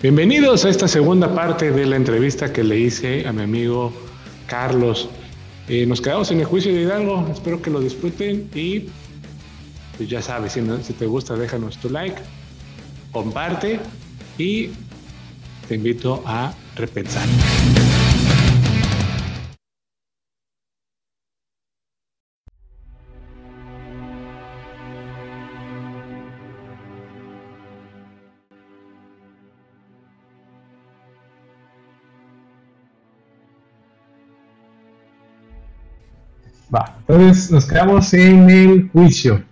Bienvenidos a esta segunda parte de la entrevista que le hice a mi amigo Carlos. Eh, nos quedamos en el juicio de Hidalgo, espero que lo disfruten y pues ya sabes, si, si te gusta déjanos tu like, comparte y te invito a repensar. Va, entonces nos quedamos en el juicio,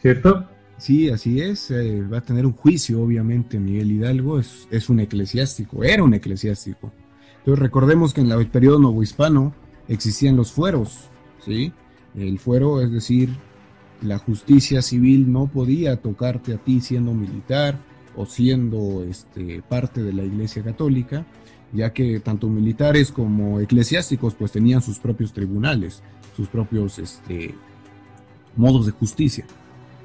¿cierto? Sí, así es. Eh, va a tener un juicio, obviamente, Miguel Hidalgo. Es, es, un eclesiástico, era un eclesiástico. Entonces recordemos que en el periodo novohispano existían los fueros, ¿sí? El fuero, es decir, la justicia civil no podía tocarte a ti siendo militar o siendo este, parte de la Iglesia Católica, ya que tanto militares como eclesiásticos pues tenían sus propios tribunales sus propios este, modos de justicia.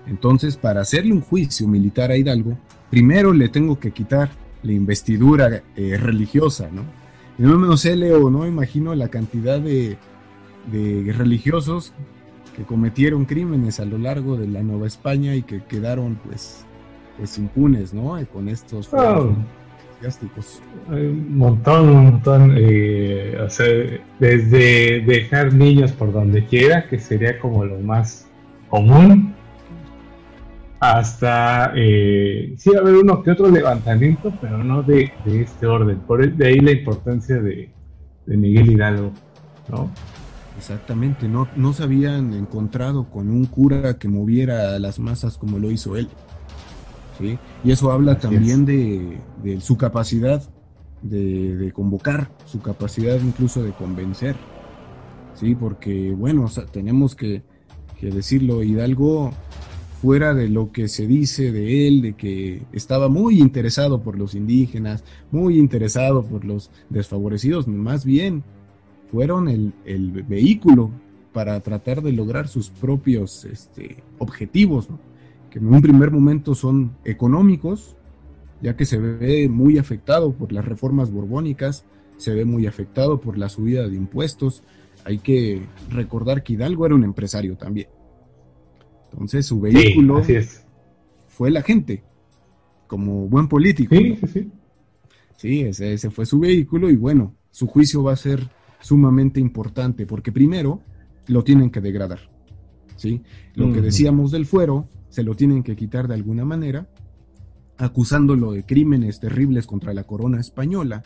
Entonces, para hacerle un juicio militar a Hidalgo, primero le tengo que quitar la investidura eh, religiosa, ¿no? Y no menos sé, Leo, ¿no? Imagino la cantidad de, religiosos que cometieron crímenes a lo largo de la Nueva España y que quedaron, pues, pues impunes, ¿no? Con estos... Hay un montón, un montón. Eh, o sea, desde dejar niños por donde quiera, que sería como lo más común, hasta eh, sí va a haber uno que otro levantamiento, pero no de, este orden. Por de ahí la importancia de, Miguel Hidalgo, ¿no? Exactamente, no, no se habían encontrado con un cura que moviera a las masas como lo hizo él. Y eso habla también de, su capacidad de, convocar, su capacidad incluso de convencer, ¿sí? Porque, bueno, tenemos que, decirlo, Hidalgo, fuera de lo que se dice de él, de que estaba muy interesado por los indígenas, muy interesado por los desfavorecidos, más bien fueron el, vehículo para tratar de lograr sus propios este, objetivos, ¿no? Que en un primer momento son económicos, ya que se ve muy afectado por las reformas borbónicas, se ve muy afectado por la subida de impuestos. Hay que recordar que Hidalgo era un empresario también. Entonces su vehículo fue la gente, como buen político. Sí, sí, sí. Sí, ese, ese fue su vehículo y bueno, su juicio va a ser sumamente importante porque primero lo tienen que degradar. ¿sí? Lo que decíamos del fuero, se lo tienen que quitar de alguna manera, acusándolo de crímenes terribles contra la corona española.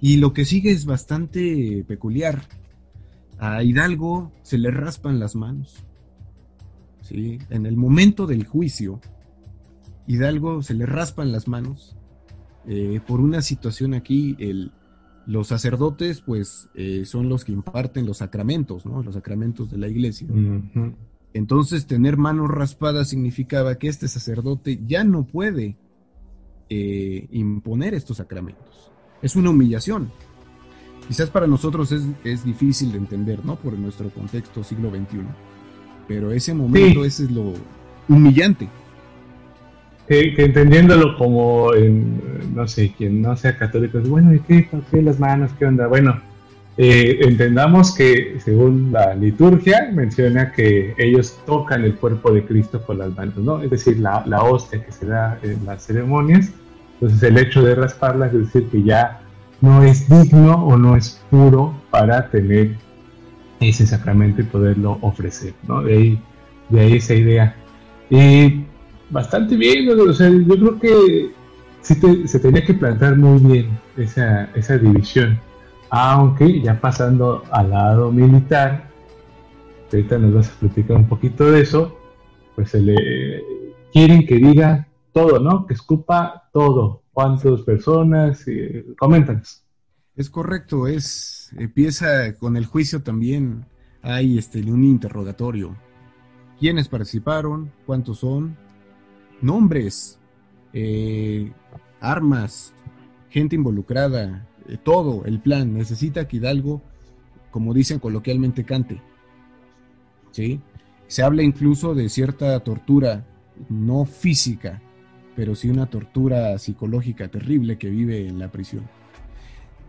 Y lo que sigue es bastante peculiar. A Hidalgo se le raspan las manos. ¿sí? En el momento del juicio, Hidalgo se le raspan las manos eh, por una situación aquí. Los sacerdotes, pues, eh, son los que imparten los sacramentos, ¿no? Los sacramentos de la iglesia. Entonces tener manos raspadas significaba que este sacerdote ya no puede eh, imponer estos sacramentos. Es una humillación. Quizás para nosotros es, difícil de entender, ¿no? Por nuestro contexto siglo XXI. Pero ese momento, ese es lo humillante. Que, entendiéndolo como, no sé, quien no sea católico, bueno, ¿y qué? ¿Por qué las manos? ¿Qué onda? Bueno, eh, entendamos que según la liturgia menciona que ellos tocan el cuerpo de Cristo con las manos, ¿no? Es decir, la, la hostia que se da en las ceremonias. Entonces el hecho de rasparla es decir que ya no es digno o no es puro para tener ese sacramento y poderlo ofrecer, ¿no? De ahí, de ahí esa idea. Y bastante bien, o yo creo que sí se tenía que plantar muy bien esa, esa división aunque ya pasando al lado militar, ahorita nos vas a platicar un poquito de eso, pues se le quieren que diga todo, ¿no? Que escupa todo. ¿Cuántas personas? coméntanos. Es correcto, es empieza con el juicio también hay este un interrogatorio. ¿Quiénes participaron? ¿Cuántos son? Nombres, eh, armas, gente involucrada, eh, todo el plan. Necesita que Hidalgo, como dicen coloquialmente, cante. ¿Sí? Se habla incluso de cierta tortura no física, pero sí una tortura psicológica terrible que vive en la prisión.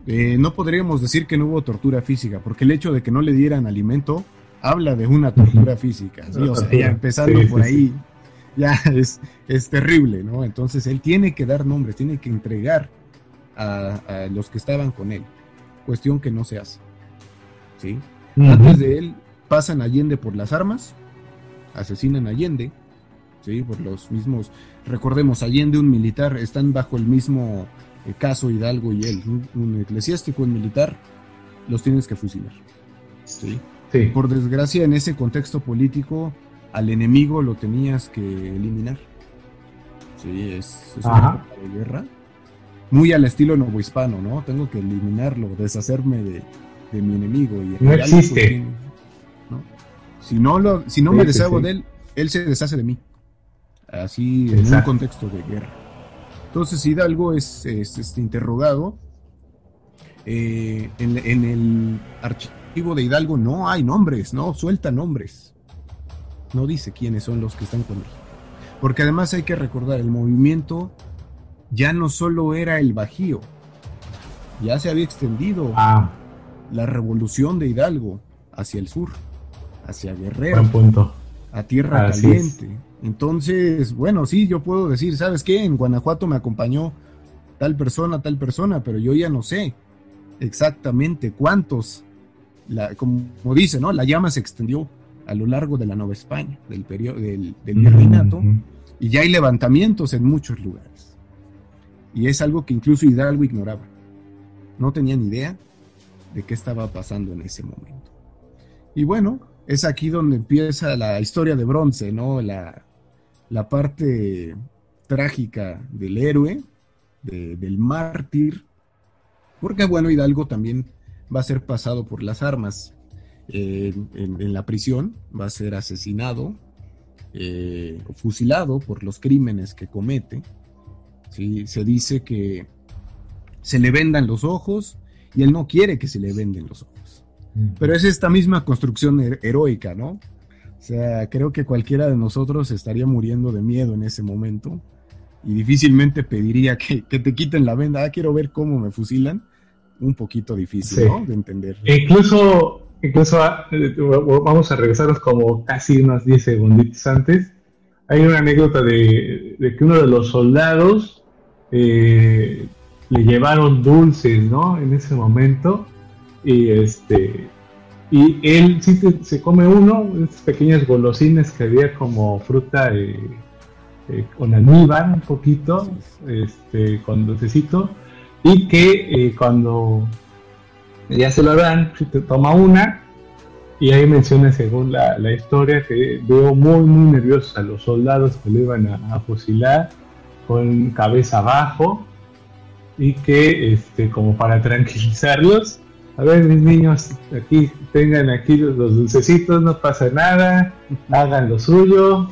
Eh, no podríamos decir que no hubo tortura física, porque el hecho de que no le dieran alimento habla de una tortura física. O sea, ya empezando por ahí, ya es, es terrible, ¿no? Entonces él tiene que dar nombres, tiene que entregar a, los que estaban con él, cuestión que no se hace. ¿sí? Antes de él pasan Allende por las armas, asesinan a Allende, ¿sí? por los mismos, recordemos, Allende, un militar, están bajo el mismo eh, caso Hidalgo y él, un, eclesiástico, un militar, los tienes que fusilar. ¿sí? Por desgracia, en ese contexto político, al enemigo lo tenías que eliminar. Sí, es, una guerra. Muy al estilo novohispano, ¿no? Tengo que eliminarlo, deshacerme de, mi enemigo. Y no existe. Si no, lo, si no me deshago de él, él se deshace de mí. Así en un contexto de guerra. Entonces Hidalgo es, es este, interrogado. Eh, en, en, el archivo de Hidalgo no hay nombres, no suelta nombres. No dice quiénes son los que están con él. Porque además hay que recordar, el movimiento ya no solo era el Bajío, ya se había extendido ah. la revolución de Hidalgo hacia el sur, hacia Guerrero, a Tierra Caliente. Entonces, bueno, sí, yo puedo decir, ¿sabes qué? En Guanajuato me acompañó tal persona, tal persona, pero yo ya no sé exactamente cuántos, la, como, dice, ¿no? La llama se extendió a lo largo de la Nueva España, del periodo del, virreinato, y ya hay levantamientos en muchos lugares. Y es algo que incluso Hidalgo ignoraba. No tenía ni idea de qué estaba pasando en ese momento. Y bueno, es aquí donde empieza la historia de bronce, ¿no? La, la parte trágica del héroe, del mártir, porque bueno, Hidalgo también va a ser pasado por las armas en, la prisión, va a ser asesinado, eh, fusilado por los crímenes que comete. ¿Sí? Se dice que se le vendan los ojos y él no quiere que se le venden los ojos. Pero es esta misma construcción heroica, ¿no? O sea, creo que cualquiera de nosotros estaría muriendo de miedo en ese momento y difícilmente pediría que, te quiten la venda. Ah, quiero ver cómo me fusilan. Un poquito difícil, ¿no? De entender. E incluso incluso ah, eh, vamos a regresarnos como casi unos 10 segunditos antes. Hay una anécdota de, que uno de los soldados eh, le llevaron dulces, ¿no? En ese momento. Y este y él sí se, come uno, esas pequeñas golosinas que había como fruta eh, con almíbar un poquito, este, con dulcecito, y que cuando ya se lo dan, te toma una, y ahí menciona, según la, historia, que veo muy, muy nerviosos a los soldados que le iban a, fusilar con cabeza abajo y que, este, como para tranquilizarlos, a ver, mis niños, aquí tengan aquí los, dulcecitos, no pasa nada, hagan lo suyo,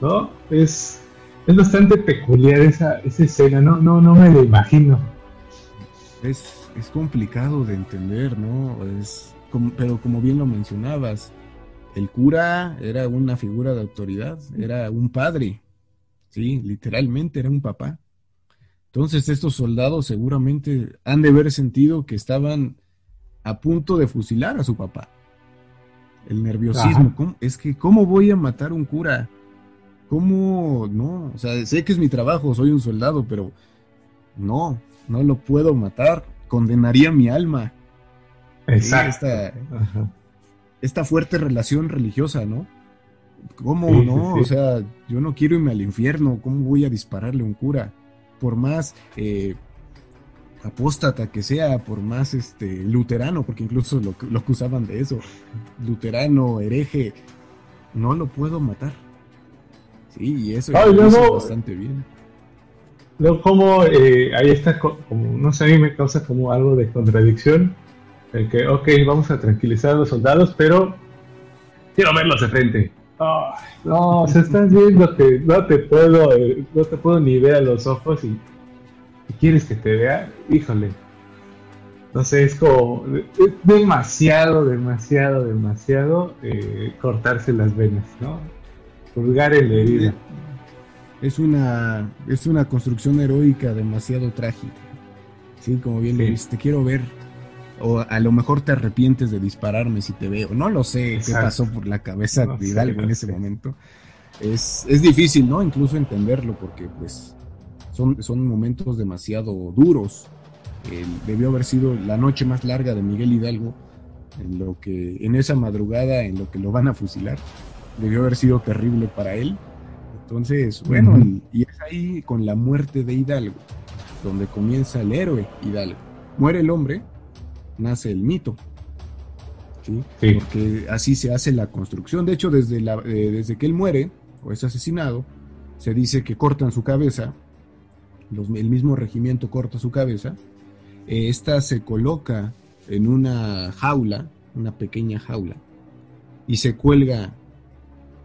¿no? Es, es bastante peculiar esa, esa escena, no, no, no me lo imagino. Es es complicado de entender, ¿no? Es pero como bien lo mencionabas, el cura era una figura de autoridad, era un padre, sí, literalmente era un papá. Entonces estos soldados seguramente han de haber sentido que estaban a punto de fusilar a su papá. El nerviosismo, es que ¿cómo voy a matar a un cura? ¿Cómo? No, o sea, sé que es mi trabajo, soy un soldado, pero no, no lo puedo matar condenaría mi alma. Exacto. Esta, fuerte relación religiosa, ¿no? ¿Cómo no? O sea, yo no quiero irme al infierno. ¿Cómo voy a dispararle a un cura? Por más eh, apóstata que sea, por más este luterano, porque incluso lo, lo acusaban de eso, luterano, hereje, no lo puedo matar. Sí, y eso es bastante bien. Luego, como eh, ahí está, como, no sé, a mí me causa como algo de contradicción. El que, ok, vamos a tranquilizar a los soldados, pero quiero verlos de frente. No, se están viendo que no te puedo, eh, no te puedo ni ver a los ojos y, quieres que te vea, híjole. No sé, es como es demasiado, demasiado, demasiado eh, cortarse las venas, ¿no? Pulgar en la herida es una, es una construcción heroica demasiado trágica. Sí, como bien lo dices, te quiero ver. O a lo mejor te arrepientes de dispararme si te veo. No lo sé qué pasó por la cabeza de Hidalgo en ese momento. Es, es difícil, ¿no? Incluso entenderlo porque pues son, son momentos demasiado duros. debió haber sido la noche más larga de Miguel Hidalgo en lo que en esa madrugada en lo que lo van a fusilar debió haber sido terrible para él entonces bueno y, es ahí con la muerte de Hidalgo donde comienza el héroe Hidalgo muere el hombre nace el mito ¿sí? porque así se hace la construcción de hecho desde la, eh, desde que él muere o es asesinado se dice que cortan su cabeza el mismo regimiento corta su cabeza eh, esta se coloca en una jaula, una pequeña jaula, y se cuelga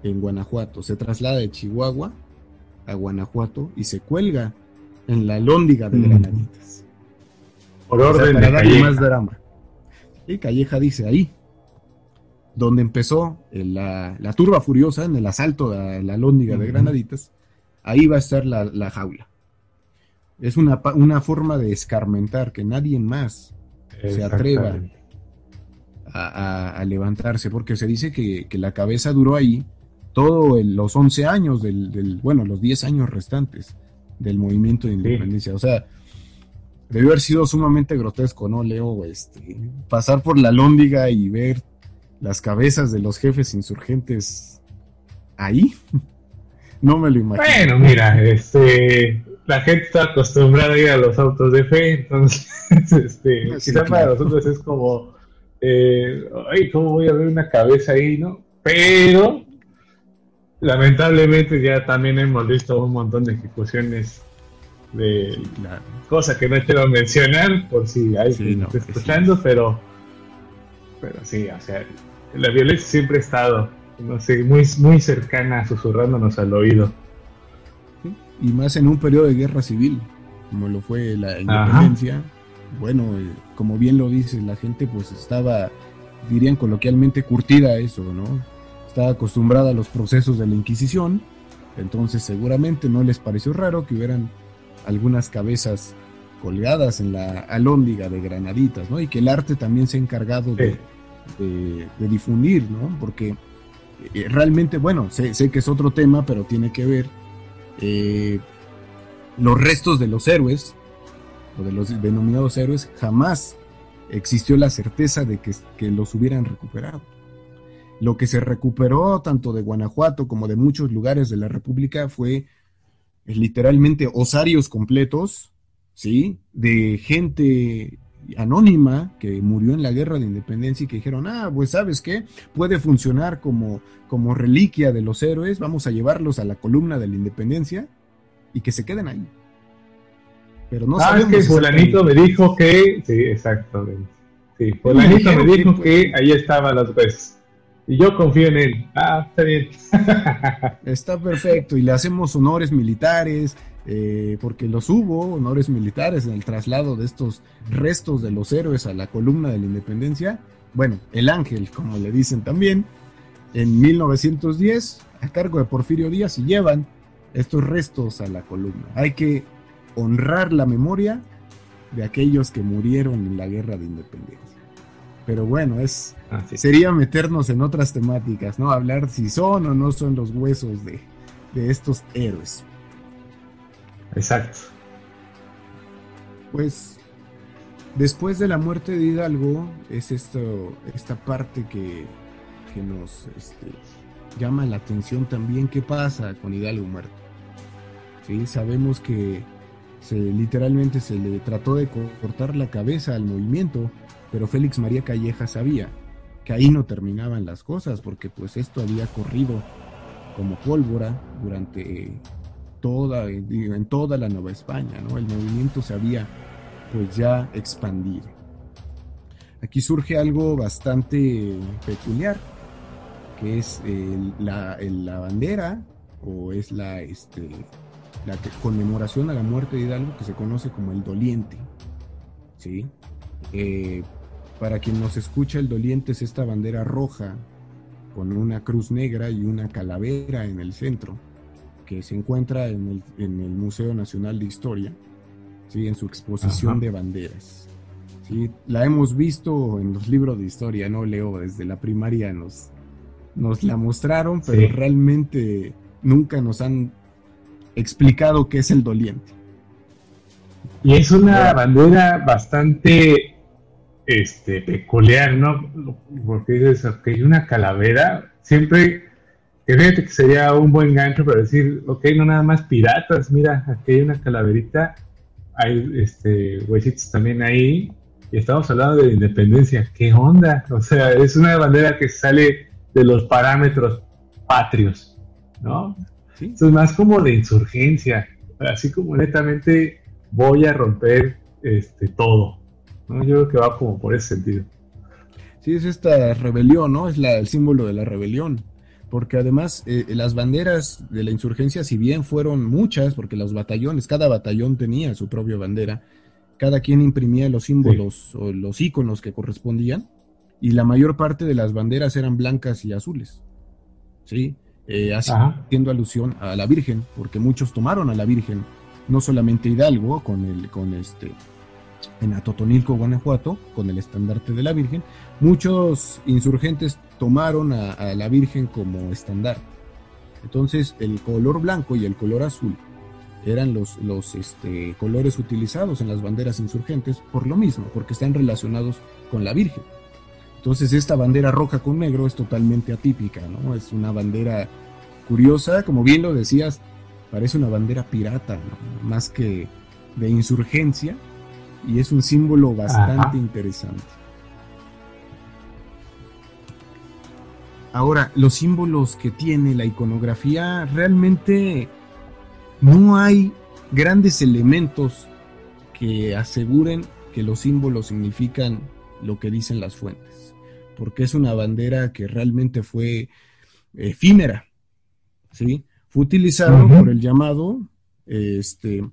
en Guanajuato. Se traslada de Chihuahua a Guanajuato y se cuelga en la lóndiga de mm. Granaditas. Por orden de Calleja. más drama. Y Calleja dice ahí, donde empezó la, turba furiosa en el asalto a la lóndiga de Granaditas, ahí va a estar la, jaula. Es una, una, forma de escarmentar que nadie más se atreva a, levantarse, porque se dice que, la cabeza duró ahí todos los 11 años del, bueno, los 10 años restantes del movimiento de independencia. O sea, debió haber sido sumamente grotesco, ¿no, Leo? Este, pasar por la lóndiga y ver las cabezas de los jefes insurgentes ahí. no me lo imagino. Bueno, mira, este, la gente está acostumbrada a ir a los autos de fe, entonces, este, quizá para nosotros es como, eh, ay, ¿cómo voy a ver una cabeza ahí, no? Pero, lamentablemente ya también hemos visto un montón de ejecuciones de cosas que no quiero mencionar por si alguien está escuchando, pero, pero sí, o sea, la violencia siempre ha estado, no sé, muy, muy cercana, susurrándonos al oído y más en un periodo de guerra civil, como lo fue la independencia. Bueno, eh, como bien lo dices, la gente pues estaba, dirían coloquialmente, curtida a eso, ¿no? Estaba acostumbrada a los procesos de la Inquisición, entonces seguramente no les pareció raro que hubieran algunas cabezas colgadas en la alóndiga de granaditas, ¿no? Y que el arte también se ha encargado de, de, difundir, ¿no? Porque eh, realmente, bueno, sé, sé que es otro tema, pero tiene que ver eh, los restos de los héroes, o de los denominados héroes, jamás existió la certeza de que, los hubieran recuperado. Lo que se recuperó tanto de Guanajuato como de muchos lugares de la República fue literalmente osarios completos, ¿sí? De gente anónima que murió en la guerra de independencia y que dijeron, ah, pues sabes qué, puede funcionar como, como reliquia de los héroes, vamos a llevarlos a la columna de la independencia y que se queden ahí. Pero no ah, que fulanito me dijo que, sí, exactamente. Sí, fulanito me dijo que, ahí estaban las veces. Y yo confío en él. Ah, está bien. está perfecto. Y le hacemos honores militares, eh, porque los hubo, honores militares, en el traslado de estos restos de los héroes a la columna de la independencia. Bueno, el ángel, como le dicen también, en 1910, a cargo de Porfirio Díaz, y llevan estos restos a la columna. Hay que honrar la memoria de aquellos que murieron en la guerra de independencia. Pero bueno, es sería meternos en otras temáticas, ¿no? Hablar si son o no son los huesos de, de estos héroes. Exacto. Pues después de la muerte de Hidalgo es esto, esta parte que, nos este, llama la atención también qué pasa con Hidalgo muerto. ¿Sí? Sabemos que se, literalmente se le trató de cortar la cabeza al movimiento, pero Félix María Calleja sabía que ahí no terminaban las cosas, porque pues esto había corrido como pólvora durante toda, en toda la Nueva España, ¿no? El movimiento se había pues ya expandido. Aquí surge algo bastante peculiar, que es la, la, bandera o es la, este, la conmemoración a la muerte de Hidalgo que se conoce como el doliente. ¿sí? Eh, para quien nos escucha, el doliente es esta bandera roja con una cruz negra y una calavera en el centro que se encuentra en el, Museo Nacional de Historia, ¿sí? en su exposición de banderas. ¿sí? La hemos visto en los libros de historia, ¿no, Leo? Desde la primaria nos, nos la mostraron, pero realmente nunca nos han explicado qué es el doliente. Y es una bandera bastante este, peculiar, ¿no? Porque dices, ok, una calavera, siempre, fíjate que sería un buen gancho para decir, ok, no nada más piratas, mira, aquí hay una calaverita, hay este, huesitos también ahí, y estamos hablando de independencia, ¿qué onda? O sea, es una bandera que sale de los parámetros patrios, ¿no? es más como de insurgencia, así como netamente voy a romper este todo. ¿No? Yo creo que va como por ese sentido. Sí, es esta rebelión, ¿no? Es la, el símbolo de la rebelión. Porque además eh, las banderas de la insurgencia, si bien fueron muchas, porque los batallones, cada batallón tenía su propia bandera, cada quien imprimía los símbolos o los iconos que correspondían, y la mayor parte de las banderas eran blancas y azules. ¿Sí? Eh, haciendo alusión a la Virgen, porque muchos tomaron a la Virgen, no solamente Hidalgo, con el, con este, en Atotonilco, Guanajuato, con el estandarte de la Virgen, muchos insurgentes tomaron a, la Virgen como estandarte. Entonces, el color blanco y el color azul eran los, los este, colores utilizados en las banderas insurgentes por lo mismo, porque están relacionados con la Virgen. Entonces esta bandera roja con negro es totalmente atípica, ¿no? Es una bandera curiosa, como bien lo decías, parece una bandera pirata, más que de insurgencia, y es un símbolo bastante interesante. Ahora, los símbolos que tiene la iconografía, realmente no hay grandes elementos que aseguren que los símbolos significan lo que dicen las fuentes porque es una bandera que realmente fue efímera, ¿sí? Fue utilizado por el llamado este,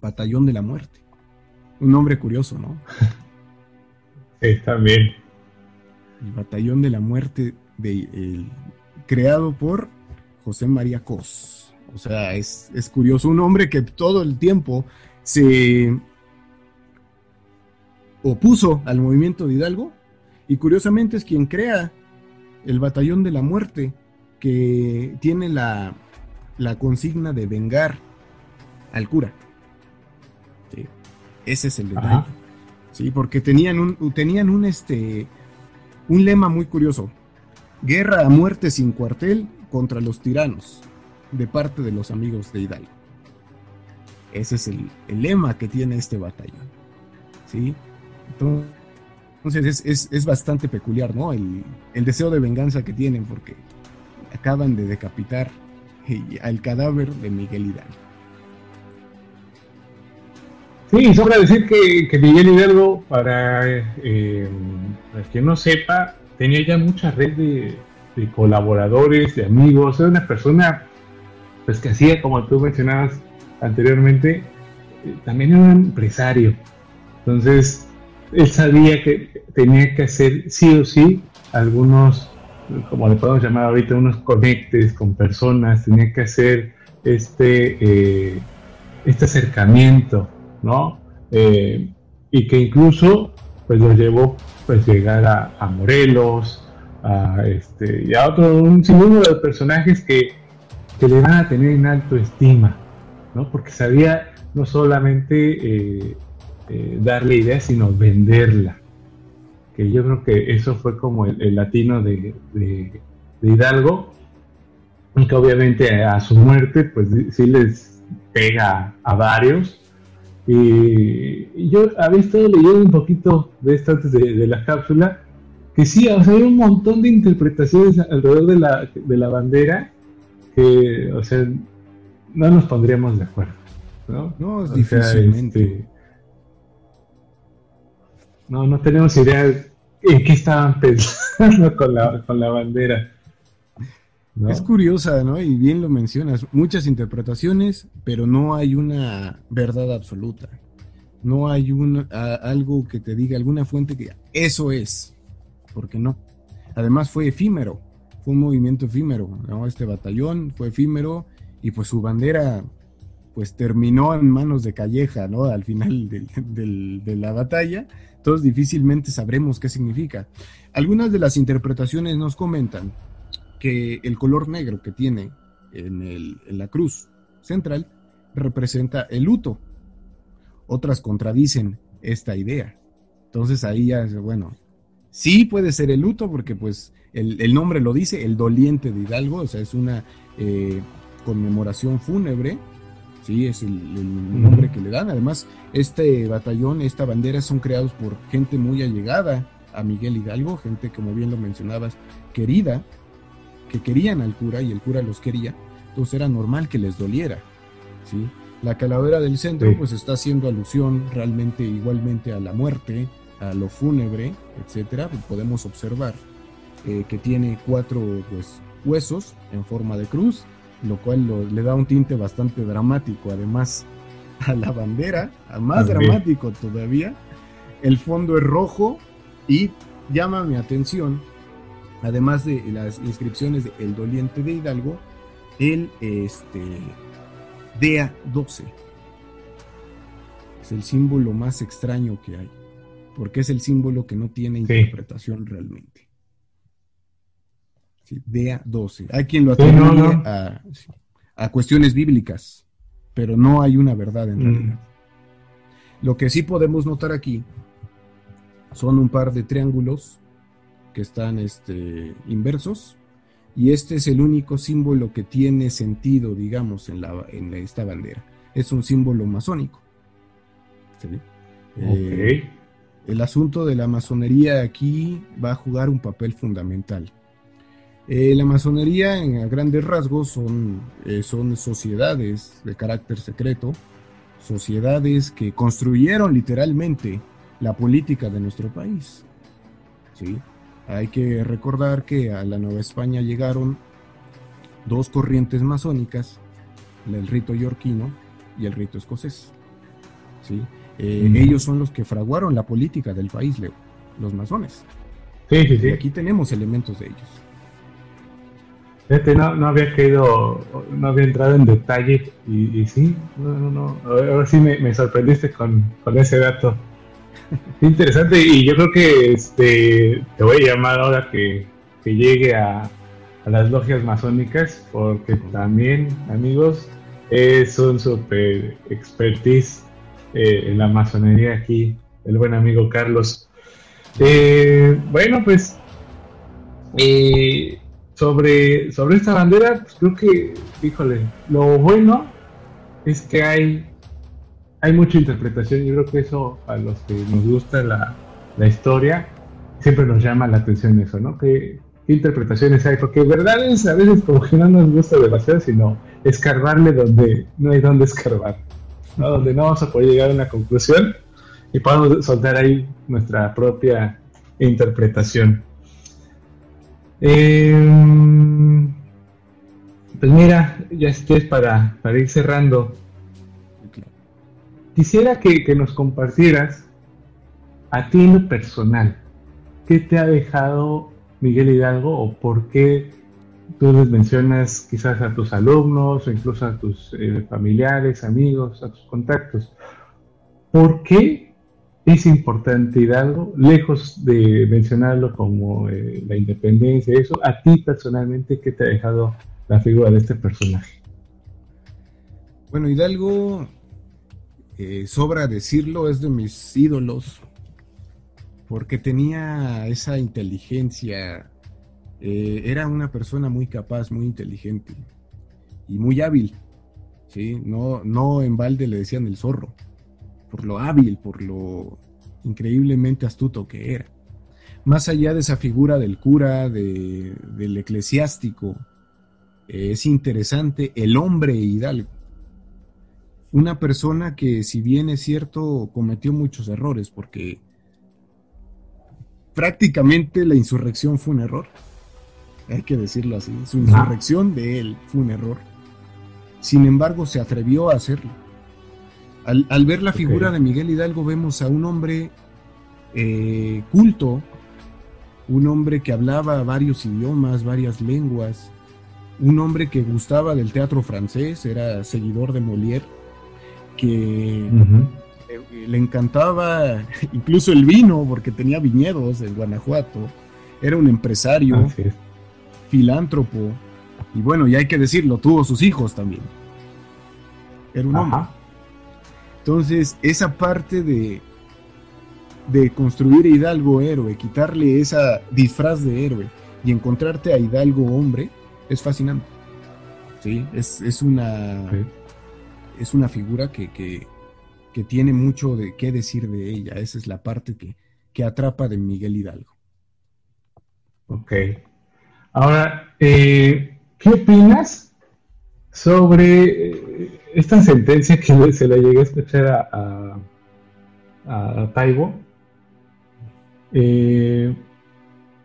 Batallón de la Muerte. Un nombre curioso, ¿no? Sí, también. El Batallón de la Muerte de, creado por José María Cos. O sea, es, es curioso. Un hombre que todo el tiempo se opuso al movimiento de Hidalgo, y curiosamente es quien crea el Batallón de la Muerte, que tiene la, consigna de vengar al cura. Ese es el detalle. Sí, porque tenían un, tenían un, este, un lema muy curioso. Guerra a muerte sin cuartel contra los tiranos, de parte de los amigos de Hidalgo. Ese es el, el lema que tiene este batallón. ¿sí? Entonces, entonces es, bastante peculiar, ¿no? El, deseo de venganza que tienen porque acaban de decapitar al cadáver de Miguel Hidalgo. Sí, sobra decir que, Miguel Hidalgo, para, eh, quien no sepa, tenía ya mucha red de, colaboradores, de amigos, era una persona pues que hacía, como tú mencionabas anteriormente, eh, también era un empresario. Entonces, él sabía que tenía que hacer sí o sí algunos, como le podemos llamar ahorita, unos conectes con personas, tenía que hacer este, eh, este acercamiento, ¿no? Eh, y que incluso pues lo llevó pues llegar a, Morelos, a este, y a otro, un sinnúmero de personajes que, que le van a tener en alto estima, ¿no? Porque sabía no solamente eh, eh, darle idea, sino venderla. Que yo creo que eso fue como el, latino de, Hidalgo, aunque obviamente a su muerte, pues sí les pega a varios. Y, yo había estado leyendo un poquito de esto antes de, la cápsula, que sí, o sea, hay un montón de interpretaciones alrededor de la, de la bandera que, o sea, no nos pondríamos de acuerdo. No, no es difícilmente. Este, no, no tenemos idea en qué estaban pensando con la, con la bandera. Es curiosa, ¿no? Y bien lo mencionas, muchas interpretaciones, pero no hay una verdad absoluta. No hay un, algo que te diga, alguna fuente que eso es, porque no. Además fue efímero, fue un movimiento efímero, ¿no? Este batallón fue efímero y pues su bandera pues terminó en manos de Calleja, ¿no? Al final de la batalla, entonces difícilmente sabremos qué significa. Algunas de las interpretaciones nos comentan que el color negro que tiene en, en la cruz central representa el luto. Otras contradicen esta idea. Entonces ahí ya, bueno, sí puede ser el luto porque pues el, nombre lo dice, el doliente de Hidalgo, o sea, es una eh, conmemoración fúnebre, sí, es el, nombre que le dan. Además, este batallón, esta bandera son creados por gente muy allegada a Miguel Hidalgo, gente, como bien lo mencionabas, querida, que querían al cura y el cura los quería, entonces era normal que les doliera, ¿sí? La calavera del centro pues está haciendo alusión realmente igualmente a la muerte, a lo fúnebre, etcétera, pues, podemos observar eh, que tiene cuatro pues, huesos en forma de cruz, lo cual le da un tinte bastante dramático, además a la bandera, a más dramático todavía. El fondo es rojo y llama mi atención, además de las inscripciones de El Doliente de Hidalgo, el este, DEA 12. Es el símbolo más extraño que hay, porque es el símbolo que no tiene interpretación realmente. DEA 12. Hay quien lo atribuye A, cuestiones bíblicas, pero no hay una verdad en mm. realidad. Lo que sí podemos notar aquí son un par de triángulos que están este, inversos y este es el único símbolo que tiene sentido, digamos, en, la, en esta bandera. Es un símbolo masónico. Eh, el asunto de la masonería aquí va a jugar un papel fundamental. Eh, la masonería en grandes rasgos son, eh, son sociedades de carácter secreto, sociedades que construyeron literalmente la política de nuestro país. ¿sí? Hay que recordar que a la Nueva España llegaron dos corrientes masónicas, el rito yorquino y el rito escocés. ¿sí? Eh, ellos son los que fraguaron la política del país, Leo, los masones. Sí, sí, sí. Y aquí tenemos elementos de ellos. Este no, no había caído, no había entrado en detalle y, sí, no, no, no. Ahora sí me, sorprendiste con, ese dato. Interesante y yo creo que este, te voy a llamar ahora que, llegue a, las logias masónicas porque también, amigos, es un super expertise eh, en la masonería aquí, el buen amigo Carlos. Eh, bueno, pues eh, sobre, sobre esta bandera, pues creo que, híjole, lo bueno es que hay, hay mucha interpretación. Yo creo que eso a los que nos gusta la, historia siempre nos llama la atención eso, ¿no? ¿Qué, interpretaciones hay? Porque verdades a veces como que no nos gusta demasiado, sino escarbarle donde no hay donde escarbar, ¿no? Donde no vamos a poder llegar a una conclusión y podemos soltar ahí nuestra propia interpretación. Eh, pues mira, ya estés para, para ir cerrando. Quisiera que, nos compartieras a ti en lo personal, ¿qué te ha dejado Miguel Hidalgo o por qué tú les mencionas quizás a tus alumnos o incluso a tus eh, familiares, amigos, a tus contactos? ¿Por qué es importante Hidalgo, lejos de mencionarlo como eh, la independencia, eso, a ti personalmente, ¿qué te ha dejado la figura de este personaje? Bueno, Hidalgo, eh, sobra decirlo, es de mis ídolos, porque tenía esa inteligencia, eh, era una persona muy capaz, muy inteligente y muy hábil, ¿sí? No, no en balde le decían el zorro por lo hábil, por lo increíblemente astuto que era. Más allá de esa figura del cura, del eclesiástico, eh, es interesante el hombre hidalgo. Una persona que, si bien es cierto, cometió muchos errores, porque prácticamente la insurrección fue un error. Hay que decirlo así. Su insurrección de él fue un error. Sin embargo, se atrevió a hacerlo al, ver la figura de Miguel Hidalgo vemos a un hombre eh, culto, un hombre que hablaba varios idiomas, varias lenguas, un hombre que gustaba del teatro francés, era seguidor de Molière, que le encantaba incluso el vino, porque tenía viñedos en Guanajuato, era un empresario, filántropo, y bueno, y hay que decirlo, tuvo sus hijos también. Era un hombre. Entonces, esa parte de, de construir a Hidalgo héroe, quitarle esa disfraz de héroe y encontrarte a Hidalgo hombre, es fascinante. Sí, es, una. Es una figura que, que, tiene mucho de qué decir de ella. Esa es la parte que, que atrapa de Miguel Hidalgo. Ok. Ahora, eh, ¿qué opinas sobre eh, esta sentencia que se la llegué a escuchar a, a, Taibo? Eh,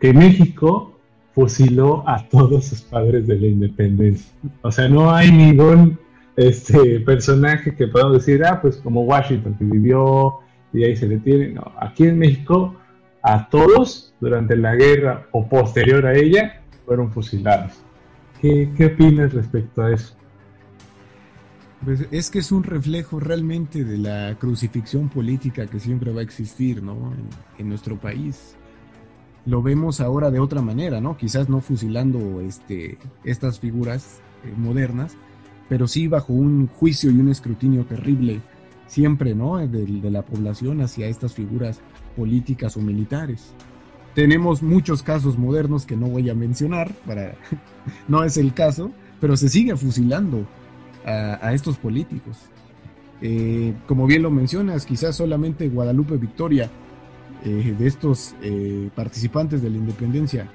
que México fusiló a todos sus padres de la independencia. O sea, no hay ningún este personaje que podamos decir, ah, pues como Washington que vivió y ahí se detiene. No, aquí en México a todos durante la guerra o posterior a ella fueron fusilados. ¿Qué, qué opinas respecto a eso? Pues es que es un reflejo realmente de la crucifixión política que siempre va a existir, ¿no? en nuestro país lo vemos ahora de otra manera, ¿no? Quizás no fusilando este, estas figuras eh, modernas, pero sí bajo un juicio y un escrutinio terrible siempre, ¿no? De, la población hacia estas figuras políticas o militares. Tenemos muchos casos modernos que no voy a mencionar, para no es el caso, pero se sigue fusilando a, estos políticos. Eh, como bien lo mencionas, quizás solamente Guadalupe Victoria eh, de estos eh, participantes de la independencia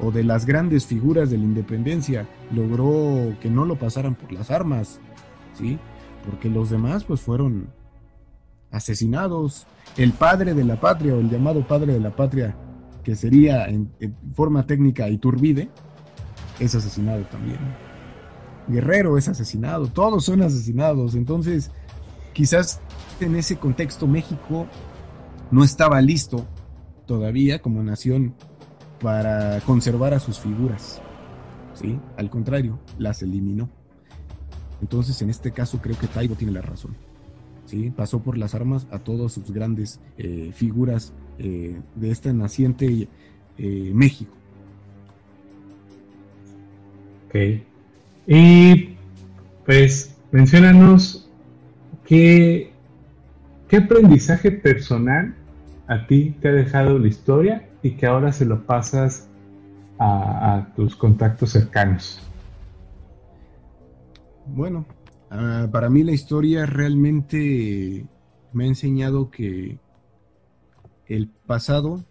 o de las grandes figuras de la independencia logró que no lo pasaran por las armas, ¿sí? Porque los demás pues fueron asesinados. El padre de la patria o el llamado padre de la patria, que sería en, en forma técnica Iturbide, es asesinado también. Guerrero es asesinado, todos son asesinados. Entonces, quizás en ese contexto México no estaba listo todavía como nación para conservar a sus figuras. ¿sí? Al contrario, las eliminó. Entonces, en este caso, creo que Taibo tiene la razón. ¿sí? Pasó por las armas a todas sus grandes eh, figuras eh, de este naciente eh, México. Ok. Y pues, mencionanos qué, qué aprendizaje personal a ti te ha dejado la historia y que ahora se lo pasas a, tus contactos cercanos? Bueno, ah, para mí la historia realmente me ha enseñado que el pasado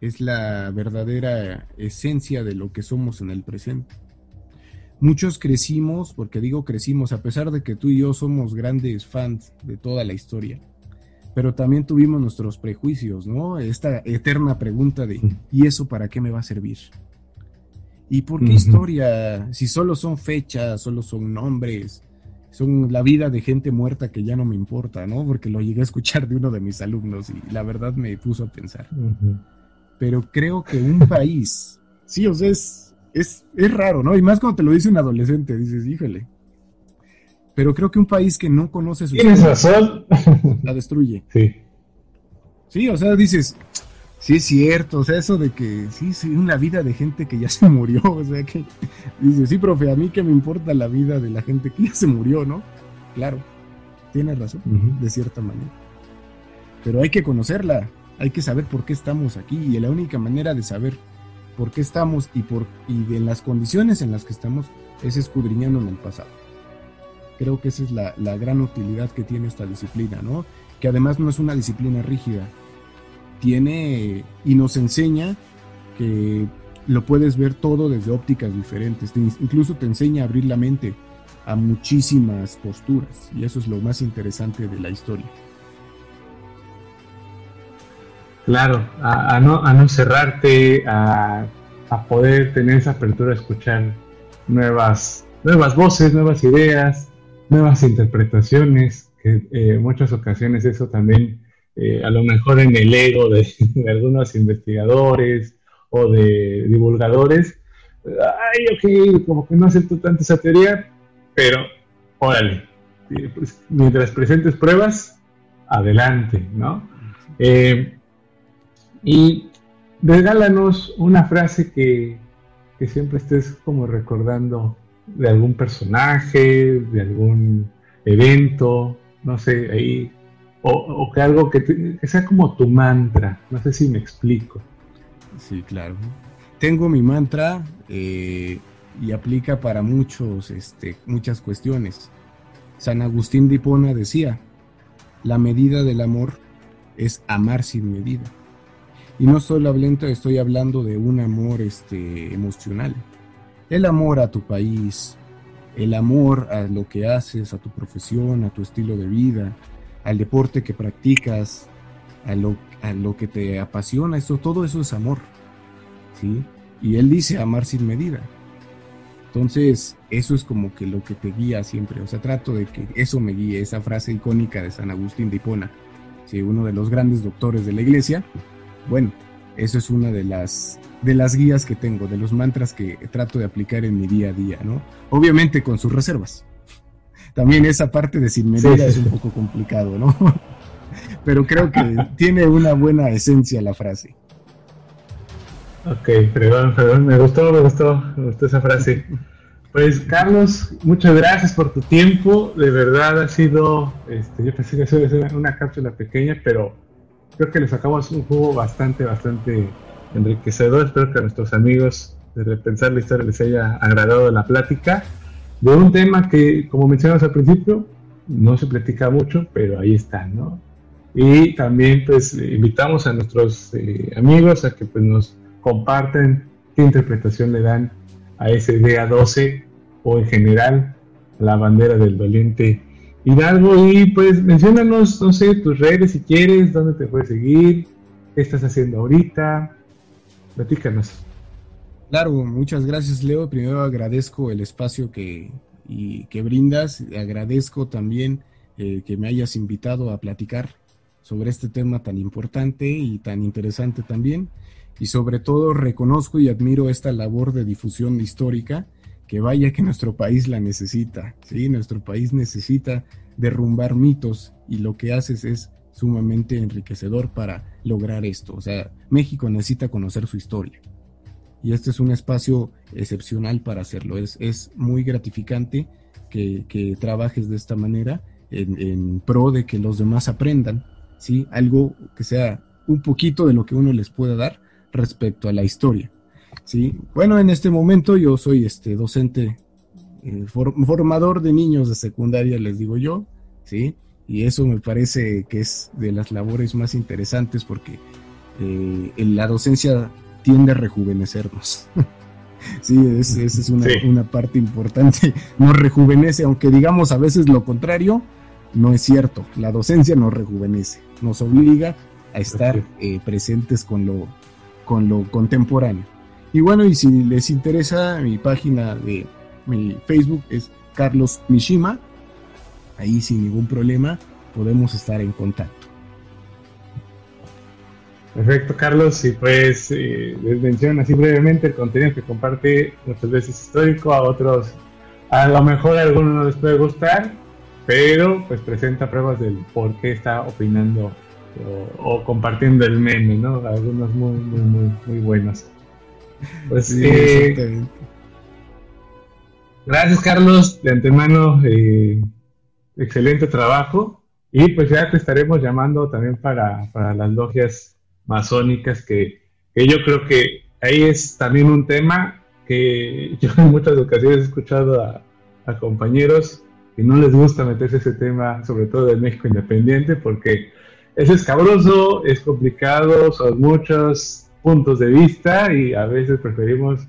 es la verdadera esencia de lo que somos en el presente. Muchos crecimos, porque digo crecimos, a pesar de que tú y yo somos grandes fans de toda la historia, pero también tuvimos nuestros prejuicios, ¿no? Esta eterna pregunta de, ¿y eso para qué me va a servir? ¿Y por qué historia? Si solo son fechas, solo son nombres, son la vida de gente muerta que ya no me importa, ¿no? Porque lo llegué a escuchar de uno de mis alumnos y la verdad me puso a pensar. Pero creo que un país, sí, o sea, es, es, es raro, ¿no? Y más cuando te lo dice un adolescente, dices, híjole, pero creo que un país que no conoce su Tienes razón. La destruye. Sí. Sí, o sea, dices, sí es cierto, o sea, eso de que sí, sí, una vida de gente que ya se murió, o sea, que dice, sí, profe, a mí que me importa la vida de la gente que ya se murió, ¿no? Claro, tienes razón, de cierta manera. Pero hay que conocerla, hay que saber por qué estamos aquí y la única manera de saber por qué estamos y por y de las condiciones en las que estamos es escudriñando en el pasado. Creo que esa es la, gran utilidad que tiene esta disciplina, ¿no? Que además no es una disciplina rígida. Tiene y nos enseña que lo puedes ver todo desde ópticas diferentes. incluso te enseña a abrir la mente a muchísimas posturas. Y eso es lo más interesante de la historia. Claro, a, no, a no cerrarte, a, a, poder tener esa apertura a escuchar nuevas, nuevas voces, nuevas ideas, nuevas interpretaciones, que en eh, muchas ocasiones eso también, eh, a lo mejor en el ego de, algunos investigadores o de divulgadores, ay, ok, como que no acepto tanto esa pero órale, pues, mientras presentes pruebas, adelante, ¿no? Eh, y regálanos una frase que, que siempre estés como recordando de algún personaje, de algún evento, no sé, ahí, o, que algo que, sea como tu mantra, no sé si me explico. Sí, claro. Tengo mi mantra eh, y aplica para muchos, este, muchas cuestiones. San Agustín de Hipona decía, la medida del amor es amar sin medida. Y no solo hablando, estoy hablando de un amor este, emocional. El amor a tu país, el amor a lo que haces, a tu profesión, a tu estilo de vida, al deporte que practicas, a lo, a lo que te apasiona, eso, todo eso es amor. ¿sí? Y él dice amar sin medida. Entonces, eso es como que lo que te guía siempre. O sea, trato de que eso me guíe, esa frase icónica de San Agustín de Hipona, ¿sí? uno de los grandes doctores de la iglesia. Bueno, eso es una de las, de las guías que tengo, de los mantras que trato de aplicar en mi día a día, ¿no? Obviamente con sus reservas. También esa parte de sin medida es un poco complicado, ¿no? Pero creo que tiene una buena esencia la frase. Ok, perdón, perdón, me gustó, me gustó, me gustó esa frase. Pues Carlos, muchas gracias por tu tiempo, de verdad ha sido, este, yo pensé que eso iba a ser una cápsula pequeña, pero creo que le sacamos un jugo bastante, bastante enriquecedor, espero que a nuestros amigos de Repensar la Historia les haya agradado la plática de un tema que, como mencionamos al principio, no se platica mucho, pero ahí está, ¿no? Y también pues invitamos a nuestros eh, amigos a que pues nos comparten qué interpretación le dan a ese día 12 o en general la bandera del valiente Hidalgo y pues menciónanos, no sé, tus redes si quieres, dónde te puedes seguir, qué estás haciendo ahorita, platícanos. Claro, muchas gracias Leo. Primero agradezco el espacio que, y, que brindas, agradezco también eh, que me hayas invitado a platicar sobre este tema tan importante y tan interesante también y sobre todo reconozco y admiro esta labor de difusión histórica que vaya que nuestro país la necesita, ¿sí? Nuestro país necesita derrumbar mitos y lo que haces es sumamente enriquecedor para lograr esto. O sea, México necesita conocer su historia. Y este es un espacio excepcional para hacerlo. Es, es muy gratificante que, que, trabajes de esta manera en, en, pro de que los demás aprendan, ¿sí? Algo que sea un poquito de lo que uno les pueda dar respecto a la historia. ¿Sí? Bueno, en este momento yo soy este docente, eh, formador de niños de secundaria, les digo yo, ¿sí? Y eso me parece que es de las labores más interesantes porque eh, la docencia tiende a rejuvenecernos. sí, esa es una, una, parte importante. Nos rejuvenece, aunque digamos a veces lo contrario, no es cierto. La docencia nos rejuvenece, nos obliga a estar eh, presentes con lo, con lo contemporáneo. Y bueno, y si les interesa, mi página de mi Facebook es Carlos Mishima. Ahí sin ningún problema podemos estar en contacto. Perfecto, Carlos. Y pues eh, les menciono así brevemente el contenido que comparte muchas veces histórico, a otros a lo mejor a algunos no les puede gustar, pero pues presenta pruebas del por qué está opinando o, compartiendo el meme, ¿no? Algunos muy, muy, muy, muy buenos. Pues eh, gracias Carlos, de antemano, eh, excelente trabajo. Y pues ya te estaremos llamando también para, para las logias masónicas, que, que, yo creo que ahí es también un tema que yo en muchas ocasiones he escuchado a, a compañeros que no les gusta meterse ese tema, sobre todo de México Independiente, porque es escabroso, es complicado, son muchos puntos de vista y a veces preferimos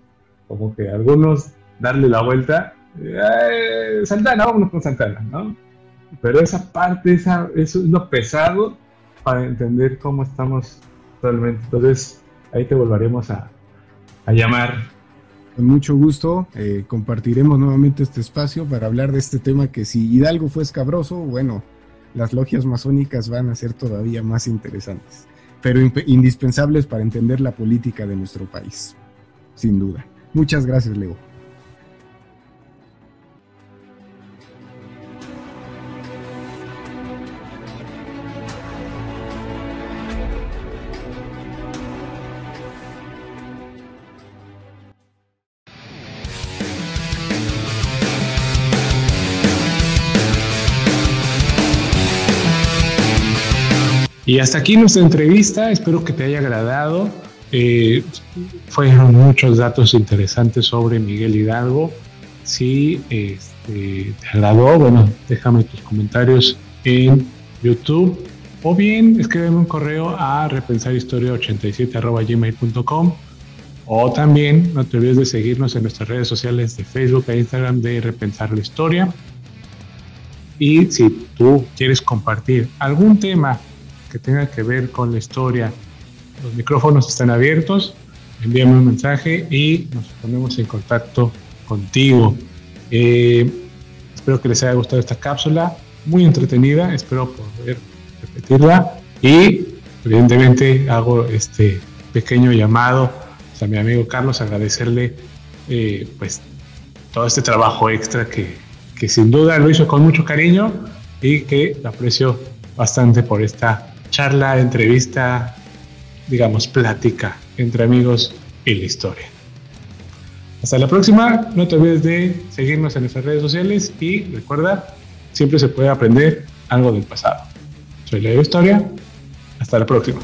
como que algunos darle la vuelta. Eh, Santana, vámonos con Santana, ¿no? Pero esa parte, esa, eso es lo pesado para entender cómo estamos realmente. Entonces, ahí te volveremos a, a llamar. Con mucho gusto, eh, compartiremos nuevamente este espacio para hablar de este tema que si Hidalgo fue escabroso, bueno, las logias masónicas van a ser todavía más interesantes, pero indispensables para entender la política de nuestro país, sin duda. Muchas gracias, Leo. Y hasta aquí nuestra entrevista, espero que te haya agradado. Eh, fueron muchos datos interesantes sobre Miguel Hidalgo. Si este, te agradó, bueno, déjame tus comentarios en YouTube o bien escríbeme un correo a repensarhistoria87.gmail.com o también no te olvides de seguirnos en nuestras redes sociales de Facebook e Instagram de Repensar la Historia. Y si tú quieres compartir algún tema que tenga que ver con la historia. Los micrófonos están abiertos, envíame un mensaje y nos ponemos en contacto contigo. Eh, espero que les haya gustado esta cápsula, muy entretenida, espero poder repetirla y evidentemente hago este pequeño llamado a mi amigo Carlos, agradecerle eh, pues todo este trabajo extra que, que sin duda lo hizo con mucho cariño y que aprecio bastante por esta charla, entrevista, digamos, plática entre amigos y la historia. Hasta la próxima, no te olvides de seguirnos en nuestras redes sociales y recuerda, siempre se puede aprender algo del pasado. Soy Leo Historia, hasta la próxima.